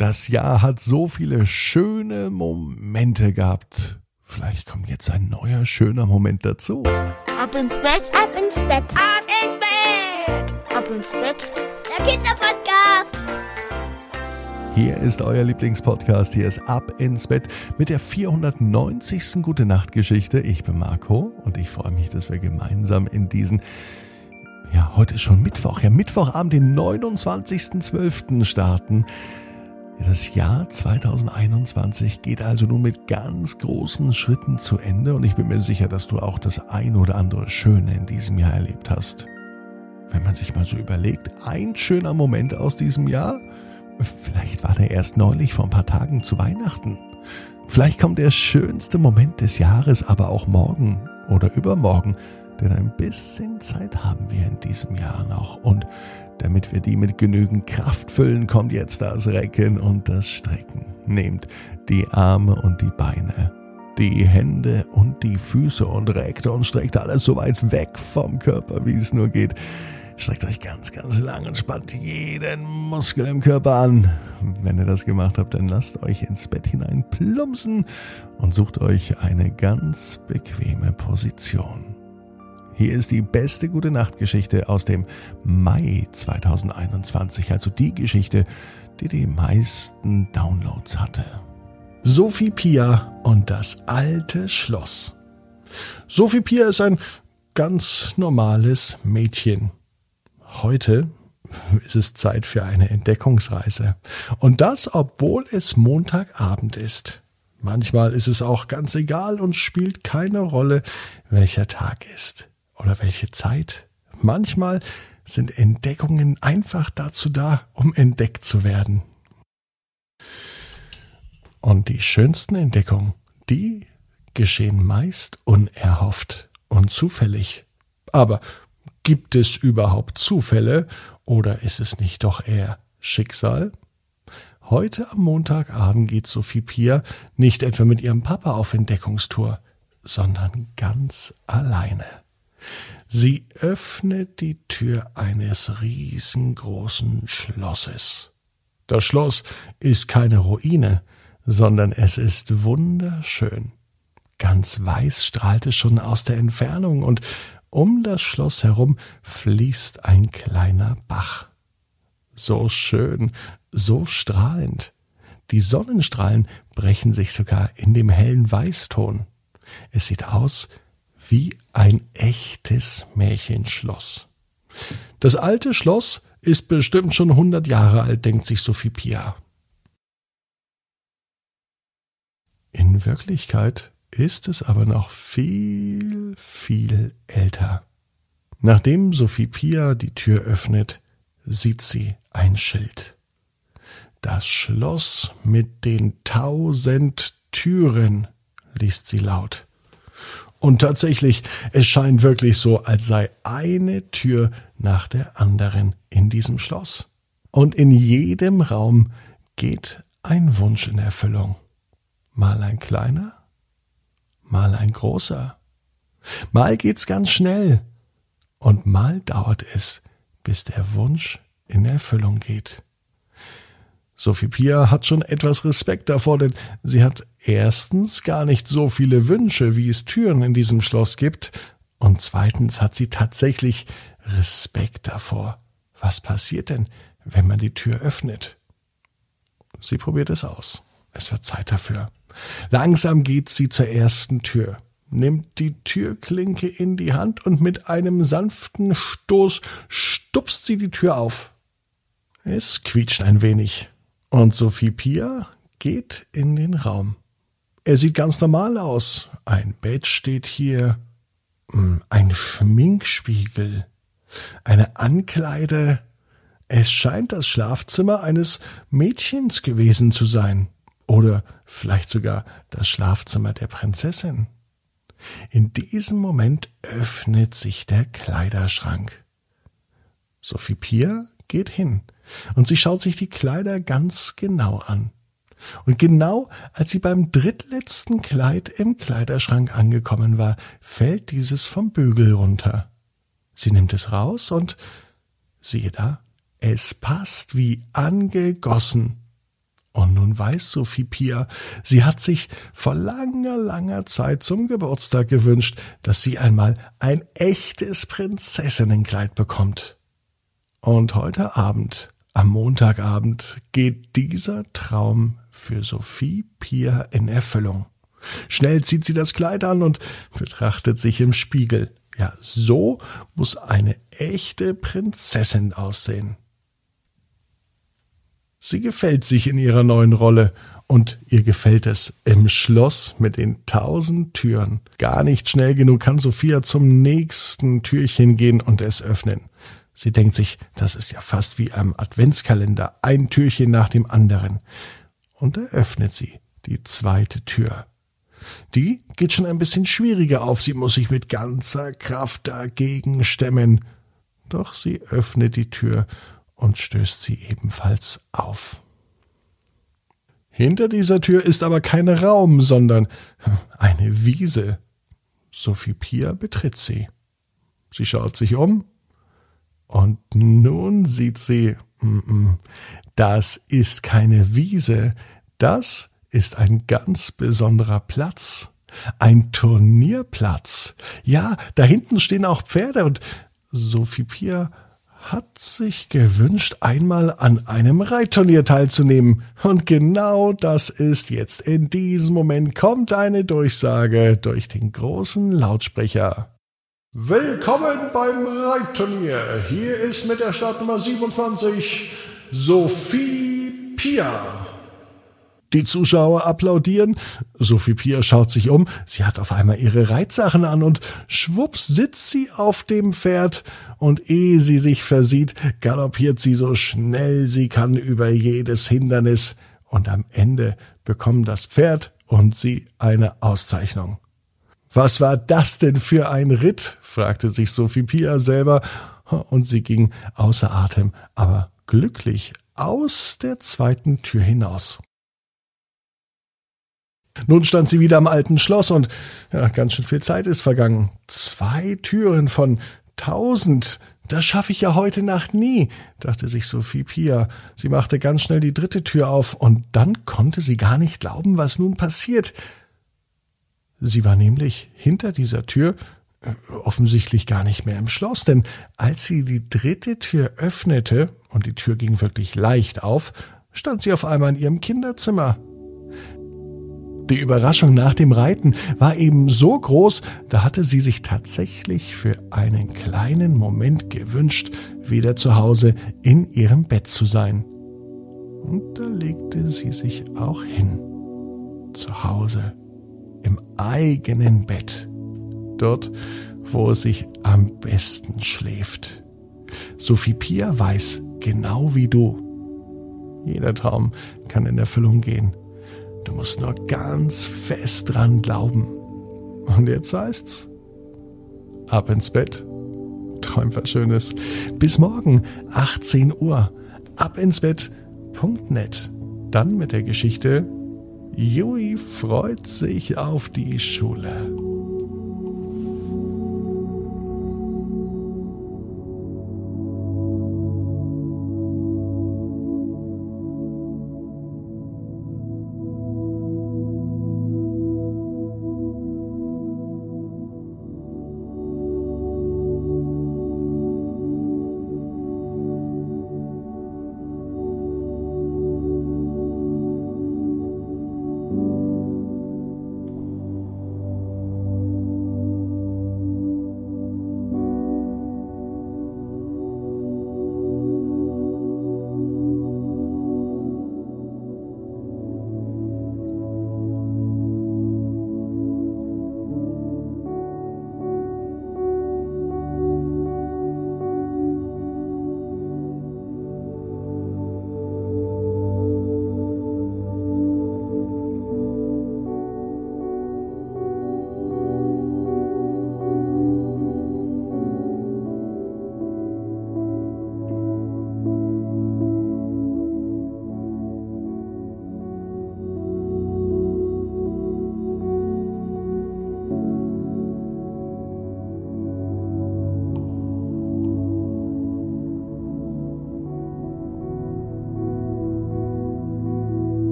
Das Jahr hat so viele schöne Momente gehabt. Vielleicht kommt jetzt ein neuer schöner Moment dazu. Ab ins Bett, ab ins Bett, ab ins Bett, ab ins Bett. Der Kinderpodcast. Hier ist euer Lieblingspodcast. Hier ist Ab ins Bett mit der 490. Gute Nacht Geschichte. Ich bin Marco und ich freue mich, dass wir gemeinsam in diesen ja, heute ist schon Mittwoch, ja, Mittwochabend, den 29.12. starten. Das Jahr 2021 geht also nun mit ganz großen Schritten zu Ende und ich bin mir sicher, dass du auch das ein oder andere Schöne in diesem Jahr erlebt hast. Wenn man sich mal so überlegt, ein schöner Moment aus diesem Jahr, vielleicht war der erst neulich vor ein paar Tagen zu Weihnachten. Vielleicht kommt der schönste Moment des Jahres aber auch morgen oder übermorgen, denn ein bisschen Zeit haben wir in diesem Jahr noch und damit wir die mit genügend Kraft füllen, kommt jetzt das Recken und das Strecken. Nehmt die Arme und die Beine, die Hände und die Füße und reckt und streckt alles so weit weg vom Körper, wie es nur geht. Streckt euch ganz, ganz lang und spannt jeden Muskel im Körper an. Wenn ihr das gemacht habt, dann lasst euch ins Bett hinein plumpsen und sucht euch eine ganz bequeme Position. Hier ist die beste gute Nachtgeschichte aus dem Mai 2021, also die Geschichte, die die meisten Downloads hatte. Sophie Pia und das alte Schloss. Sophie Pia ist ein ganz normales Mädchen. Heute ist es Zeit für eine Entdeckungsreise. Und das, obwohl es Montagabend ist. Manchmal ist es auch ganz egal und spielt keine Rolle, welcher Tag ist oder welche Zeit. Manchmal sind Entdeckungen einfach dazu da, um entdeckt zu werden. Und die schönsten Entdeckungen, die geschehen meist unerhofft und zufällig. Aber gibt es überhaupt Zufälle oder ist es nicht doch eher Schicksal? Heute am Montagabend geht Sophie Pia nicht etwa mit ihrem Papa auf Entdeckungstour, sondern ganz alleine. Sie öffnet die Tür eines riesengroßen Schlosses. Das Schloss ist keine Ruine, sondern es ist wunderschön. Ganz weiß strahlt es schon aus der Entfernung und um das Schloss herum fließt ein kleiner Bach. So schön, so strahlend. Die Sonnenstrahlen brechen sich sogar in dem hellen Weißton. Es sieht aus wie ein echtes Märchenschloss. Das alte Schloss ist bestimmt schon hundert Jahre alt, denkt sich Sophie Pia. In Wirklichkeit ist es aber noch viel, viel älter. Nachdem Sophie Pia die Tür öffnet, sieht sie ein Schild. Das Schloss mit den tausend Türen, liest sie laut. Und tatsächlich, es scheint wirklich so, als sei eine Tür nach der anderen in diesem Schloss. Und in jedem Raum geht ein Wunsch in Erfüllung. Mal ein kleiner, mal ein großer. Mal geht's ganz schnell und mal dauert es, bis der Wunsch in Erfüllung geht. Sophie Pia hat schon etwas Respekt davor, denn sie hat erstens gar nicht so viele Wünsche, wie es Türen in diesem Schloss gibt, und zweitens hat sie tatsächlich Respekt davor. Was passiert denn, wenn man die Tür öffnet? Sie probiert es aus. Es wird Zeit dafür. Langsam geht sie zur ersten Tür, nimmt die Türklinke in die Hand und mit einem sanften Stoß stupst sie die Tür auf. Es quietscht ein wenig. Und Sophie Pia geht in den Raum. Er sieht ganz normal aus. Ein Bett steht hier, hm, ein Schminkspiegel, eine Ankleide. Es scheint das Schlafzimmer eines Mädchens gewesen zu sein. Oder vielleicht sogar das Schlafzimmer der Prinzessin. In diesem Moment öffnet sich der Kleiderschrank. Sophie Pia geht hin und sie schaut sich die Kleider ganz genau an. Und genau als sie beim drittletzten Kleid im Kleiderschrank angekommen war, fällt dieses vom Bügel runter. Sie nimmt es raus und siehe da, es passt wie angegossen. Und nun weiß Sophie Pia, sie hat sich vor langer, langer Zeit zum Geburtstag gewünscht, dass sie einmal ein echtes Prinzessinnenkleid bekommt. Und heute Abend, am Montagabend, geht dieser Traum für Sophie Pia in Erfüllung. Schnell zieht sie das Kleid an und betrachtet sich im Spiegel. Ja, so muss eine echte Prinzessin aussehen. Sie gefällt sich in ihrer neuen Rolle und ihr gefällt es im Schloss mit den tausend Türen. Gar nicht schnell genug kann Sophia zum nächsten Türchen gehen und es öffnen. Sie denkt sich, das ist ja fast wie am Adventskalender, ein Türchen nach dem anderen. Und da öffnet sie die zweite Tür. Die geht schon ein bisschen schwieriger auf, sie muss sich mit ganzer Kraft dagegen stemmen. Doch sie öffnet die Tür und stößt sie ebenfalls auf. Hinter dieser Tür ist aber kein Raum, sondern eine Wiese. Sophie Pia betritt sie. Sie schaut sich um und nun sieht sie, das ist keine Wiese, das ist ein ganz besonderer Platz. Ein Turnierplatz. Ja, da hinten stehen auch Pferde und Sophie Pia hat sich gewünscht, einmal an einem Reitturnier teilzunehmen. Und genau das ist jetzt. In diesem Moment kommt eine Durchsage durch den großen Lautsprecher. Willkommen beim Reitturnier. Hier ist mit der Startnummer 27 Sophie Pia. Die Zuschauer applaudieren. Sophie Pia schaut sich um. Sie hat auf einmal ihre Reitsachen an und schwupps sitzt sie auf dem Pferd und ehe sie sich versieht, galoppiert sie so schnell sie kann über jedes Hindernis und am Ende bekommen das Pferd und sie eine Auszeichnung. Was war das denn für ein Ritt? fragte sich Sophie Pia selber und sie ging außer Atem, aber glücklich aus der zweiten Tür hinaus. Nun stand sie wieder am alten Schloss und ja, ganz schön viel Zeit ist vergangen. Zwei Türen von tausend. Das schaffe ich ja heute Nacht nie, dachte sich Sophie Pia. Sie machte ganz schnell die dritte Tür auf und dann konnte sie gar nicht glauben, was nun passiert. Sie war nämlich hinter dieser Tür äh, offensichtlich gar nicht mehr im Schloss, denn als sie die dritte Tür öffnete, und die Tür ging wirklich leicht auf, stand sie auf einmal in ihrem Kinderzimmer. Die Überraschung nach dem Reiten war eben so groß, da hatte sie sich tatsächlich für einen kleinen Moment gewünscht, wieder zu Hause in ihrem Bett zu sein. Und da legte sie sich auch hin. Zu Hause. Im eigenen Bett. Dort, wo es sich am besten schläft. Sophie Pia weiß, genau wie du. Jeder Traum kann in Erfüllung gehen. Du musst nur ganz fest dran glauben. Und jetzt heißt's, ab ins Bett, träum was Schönes. Bis morgen, 18 Uhr, ab ins Bett.net. Dann mit der Geschichte, Jui freut sich auf die Schule.